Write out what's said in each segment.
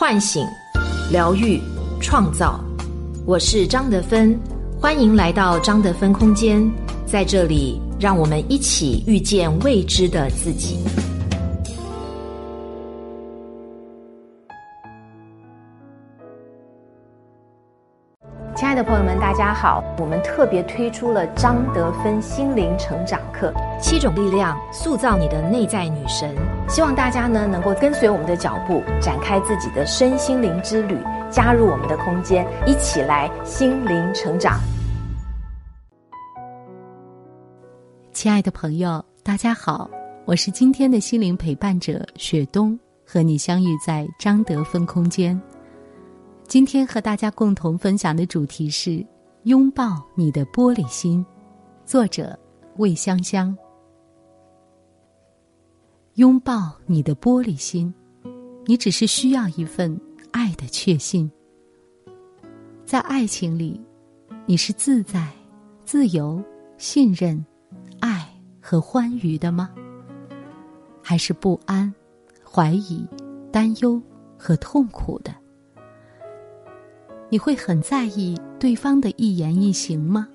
唤醒、疗愈、创造。我是张德芬，欢迎来到张德芬空间，在这里，让我们一起遇见未知的自己。亲爱的朋友们，大家好！我们特别推出了张德芬心灵成长课，七种力量塑造你的内在女神。希望大家呢能够跟随我们的脚步，展开自己的身心灵之旅，加入我们的空间，一起来心灵成长。亲爱的朋友，大家好，我是今天的心灵陪伴者雪冬，和你相遇在张德芬空间。今天和大家共同分享的主题是拥抱你的玻璃心，作者魏香香。拥抱你的玻璃心，你只是需要一份爱的确信。在爱情里，你是自在、自由、信任、爱和欢愉的吗？还是不安、怀疑、担忧和痛苦的？你会很在意对方的一言一行吗？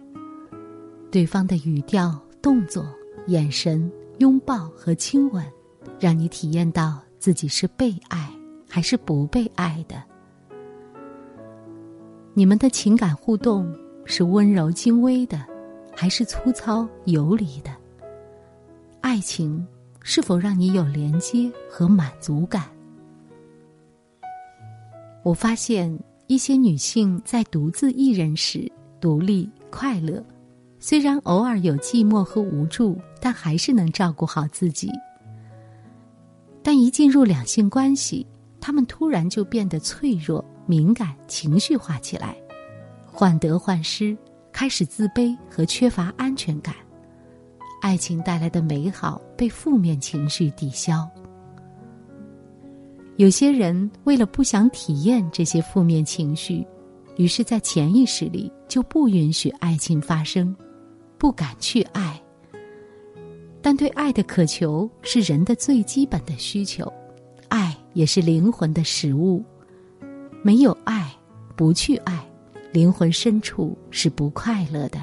对方的语调、动作、眼神、拥抱和亲吻，让你体验到自己是被爱还是不被爱的？你们的情感互动是温柔精微的，还是粗糙游离的？爱情是否让你有连接和满足感？我发现。一些女性在独自一人时独立快乐，虽然偶尔有寂寞和无助，但还是能照顾好自己。但一进入两性关系，他们突然就变得脆弱、敏感、情绪化起来，患得患失，开始自卑和缺乏安全感。爱情带来的美好被负面情绪抵消。有些人为了不想体验这些负面情绪，于是，在潜意识里就不允许爱情发生，不敢去爱。但对爱的渴求是人的最基本的需求，爱也是灵魂的食物。没有爱，不去爱，灵魂深处是不快乐的。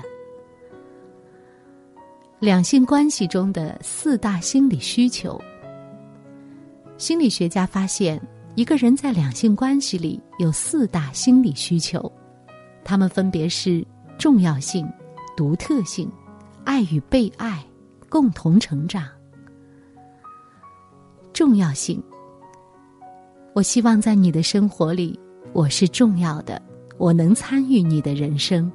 两性关系中的四大心理需求。心理学家发现，一个人在两性关系里有四大心理需求，他们分别是重要性、独特性、爱与被爱、共同成长。重要性，我希望在你的生活里，我是重要的，我能参与你的人生。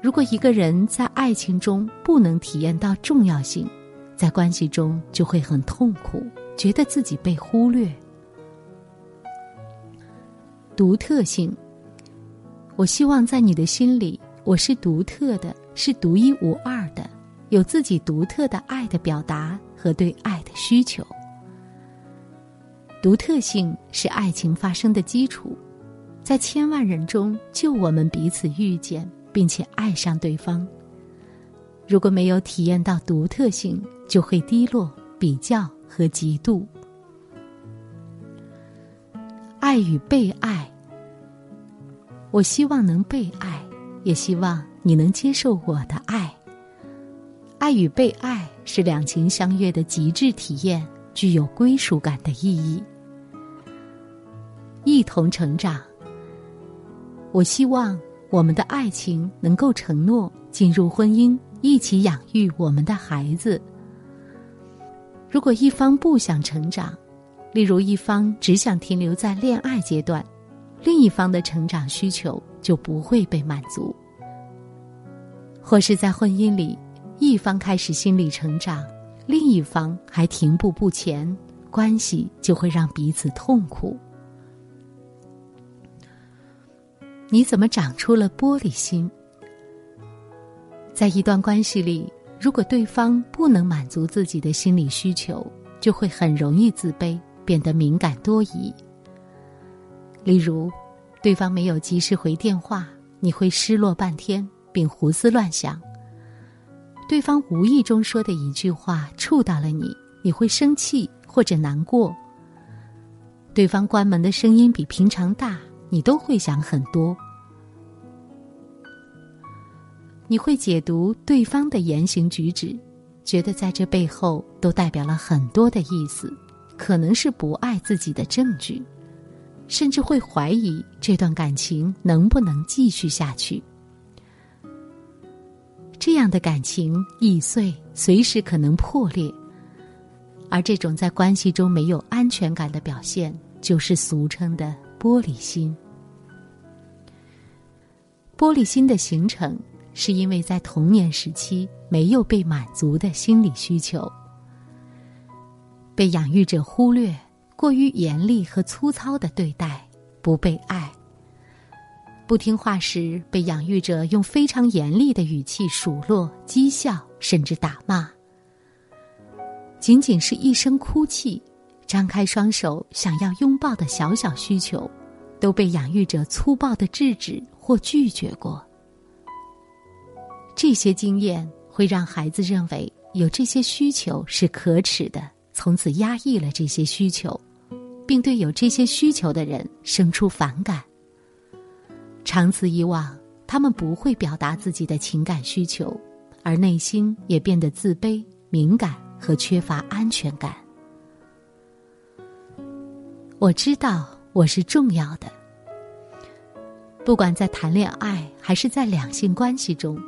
如果一个人在爱情中不能体验到重要性，在关系中就会很痛苦。觉得自己被忽略，独特性。我希望在你的心里，我是独特的，是独一无二的，有自己独特的爱的表达和对爱的需求。独特性是爱情发生的基础，在千万人中，就我们彼此遇见，并且爱上对方。如果没有体验到独特性，就会低落、比较。和嫉妒，爱与被爱。我希望能被爱，也希望你能接受我的爱。爱与被爱是两情相悦的极致体验，具有归属感的意义。一同成长。我希望我们的爱情能够承诺进入婚姻，一起养育我们的孩子。如果一方不想成长，例如一方只想停留在恋爱阶段，另一方的成长需求就不会被满足；或是在婚姻里，一方开始心理成长，另一方还停步不前，关系就会让彼此痛苦。你怎么长出了玻璃心？在一段关系里。如果对方不能满足自己的心理需求，就会很容易自卑，变得敏感多疑。例如，对方没有及时回电话，你会失落半天，并胡思乱想；对方无意中说的一句话触到了你，你会生气或者难过；对方关门的声音比平常大，你都会想很多。你会解读对方的言行举止，觉得在这背后都代表了很多的意思，可能是不爱自己的证据，甚至会怀疑这段感情能不能继续下去。这样的感情易碎，随时可能破裂。而这种在关系中没有安全感的表现，就是俗称的玻璃心。玻璃心的形成。是因为在童年时期没有被满足的心理需求，被养育者忽略，过于严厉和粗糙的对待，不被爱。不听话时，被养育者用非常严厉的语气数落、讥笑，甚至打骂。仅仅是一声哭泣，张开双手想要拥抱的小小需求，都被养育者粗暴的制止或拒绝过。这些经验会让孩子认为有这些需求是可耻的，从此压抑了这些需求，并对有这些需求的人生出反感。长此以往，他们不会表达自己的情感需求，而内心也变得自卑、敏感和缺乏安全感。我知道我是重要的，不管在谈恋爱还是在两性关系中。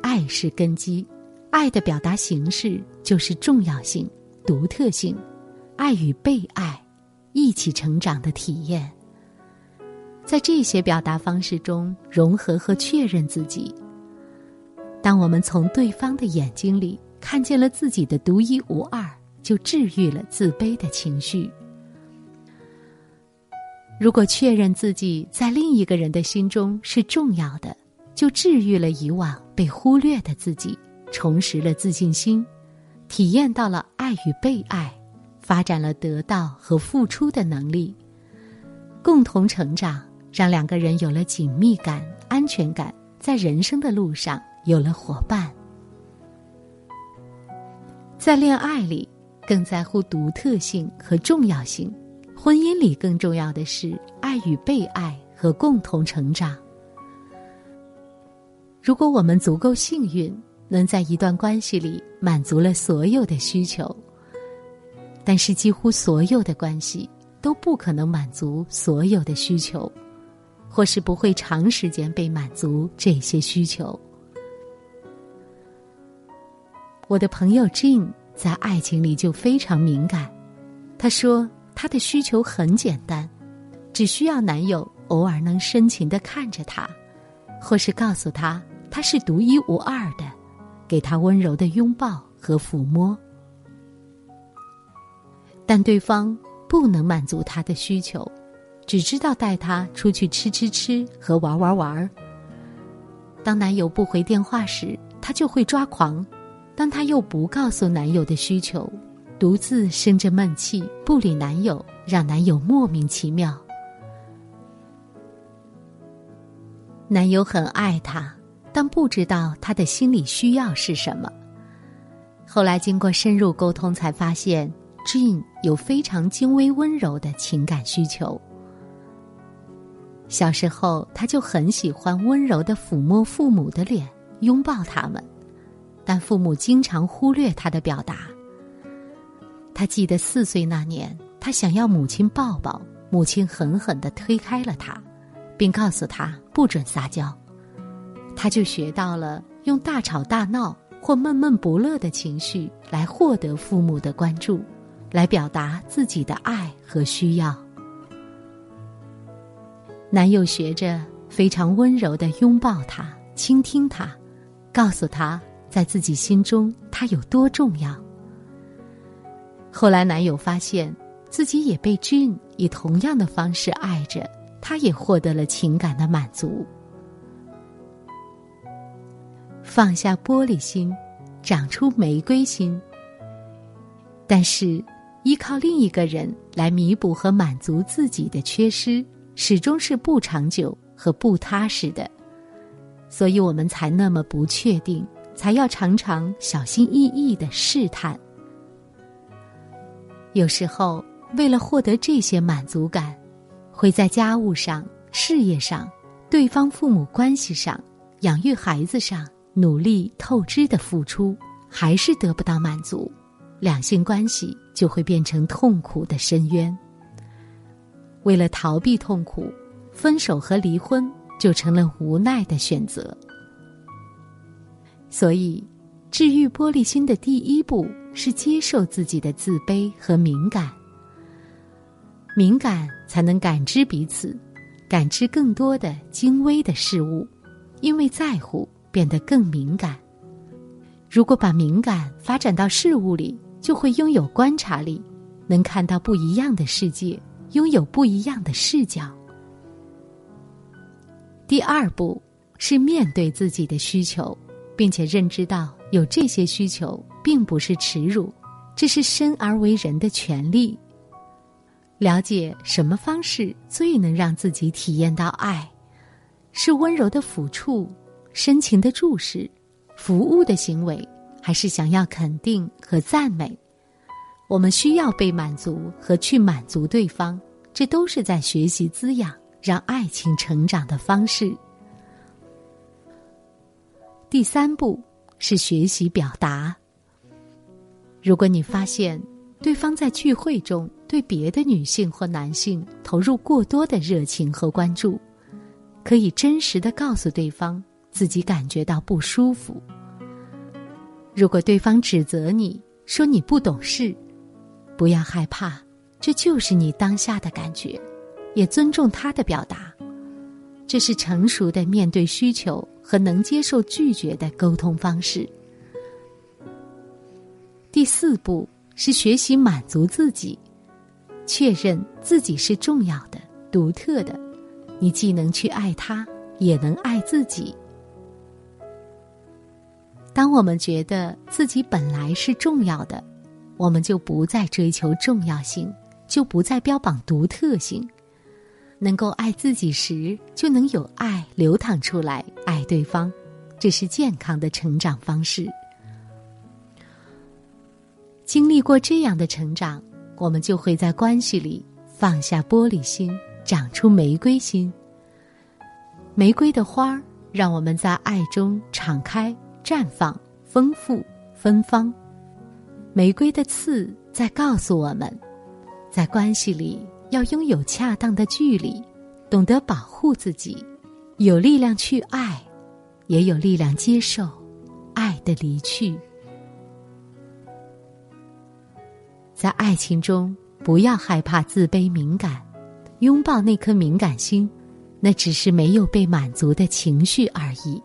爱是根基，爱的表达形式就是重要性、独特性，爱与被爱一起成长的体验。在这些表达方式中，融合和确认自己。当我们从对方的眼睛里看见了自己的独一无二，就治愈了自卑的情绪。如果确认自己在另一个人的心中是重要的。就治愈了以往被忽略的自己，重拾了自信心，体验到了爱与被爱，发展了得到和付出的能力，共同成长，让两个人有了紧密感、安全感，在人生的路上有了伙伴。在恋爱里，更在乎独特性和重要性；婚姻里，更重要的是爱与被爱和共同成长。如果我们足够幸运，能在一段关系里满足了所有的需求，但是几乎所有的关系都不可能满足所有的需求，或是不会长时间被满足这些需求。我的朋友 Jane 在爱情里就非常敏感，她说她的需求很简单，只需要男友偶尔能深情的看着她，或是告诉她。他是独一无二的，给他温柔的拥抱和抚摸，但对方不能满足他的需求，只知道带他出去吃吃吃和玩玩玩。当男友不回电话时，他就会抓狂；当她又不告诉男友的需求，独自生着闷气，不理男友，让男友莫名其妙。男友很爱她。但不知道他的心理需要是什么。后来经过深入沟通，才发现 Jean 有非常精微温柔的情感需求。小时候，他就很喜欢温柔的抚摸父母的脸，拥抱他们，但父母经常忽略他的表达。他记得四岁那年，他想要母亲抱抱，母亲狠狠的推开了他，并告诉他不准撒娇。他就学到了用大吵大闹或闷闷不乐的情绪来获得父母的关注，来表达自己的爱和需要。男友学着非常温柔的拥抱她，倾听她，告诉她在自己心中她有多重要。后来男友发现自己也被俊以同样的方式爱着，他也获得了情感的满足。放下玻璃心，长出玫瑰心。但是，依靠另一个人来弥补和满足自己的缺失，始终是不长久和不踏实的。所以我们才那么不确定，才要常常小心翼翼的试探。有时候，为了获得这些满足感，会在家务上、事业上、对方父母关系上、养育孩子上努力透支的付出，还是得不到满足，两性关系就会变成痛苦的深渊。为了逃避痛苦，分手和离婚就成了无奈的选择。所以，治愈玻璃心的第一步是接受自己的自卑和敏感。敏感才能感知彼此，感知更多的精微的事物，因为在乎变得更敏感。如果把敏感发展到事物里，就会拥有观察力，能看到不一样的世界，拥有不一样的视角。第二步是面对自己的需求。并且认知到有这些需求并不是耻辱，这是生而为人的权利。了解什么方式最能让自己体验到爱，是温柔的抚触、深情的注视、服务的行为，还是想要肯定和赞美？我们需要被满足和去满足对方，这都是在学习滋养让爱情成长的方式。第三步是学习表达。如果你发现对方在聚会中对别的女性或男性投入过多的热情和关注，可以真实的告诉对方自己感觉到不舒服。如果对方指责你说你不懂事，不要害怕，这就是你当下的感觉，也尊重他的表达。这是成熟的面对需求和能接受拒绝的沟通方式。第四步是学习满足自己，确认自己是重要的、独特的。你既能去爱他，也能爱自己。当我们觉得自己本来是重要的，我们就不再追求重要性，就不再标榜独特性。能够爱自己时，就能有爱流淌出来爱对方，这是健康的成长方式。经历过这样的成长，我们就会在关系里放下玻璃心，长出玫瑰心。玫瑰的花儿让我们在爱中敞开、绽放、丰富、芬芳。玫瑰的刺在告诉我们，在关系里。要拥有恰当的距离，懂得保护自己，有力量去爱，也有力量接受爱的离去。在爱情中，不要害怕自卑敏感，拥抱那颗敏感心，那只是没有被满足的情绪而已。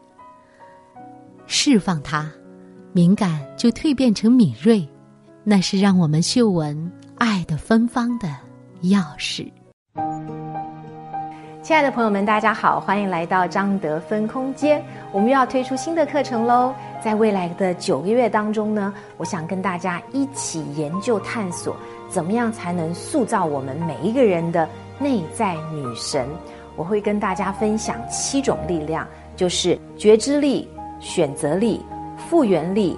释放它，敏感就蜕变成敏锐，那是让我们嗅闻爱的芬芳的。钥匙，亲爱的朋友们，大家好，欢迎来到张德芬空间。我们又要推出新的课程喽！在未来的九个月当中呢，我想跟大家一起研究探索，怎么样才能塑造我们每一个人的内在女神。我会跟大家分享七种力量，就是觉知力、选择力、复原力、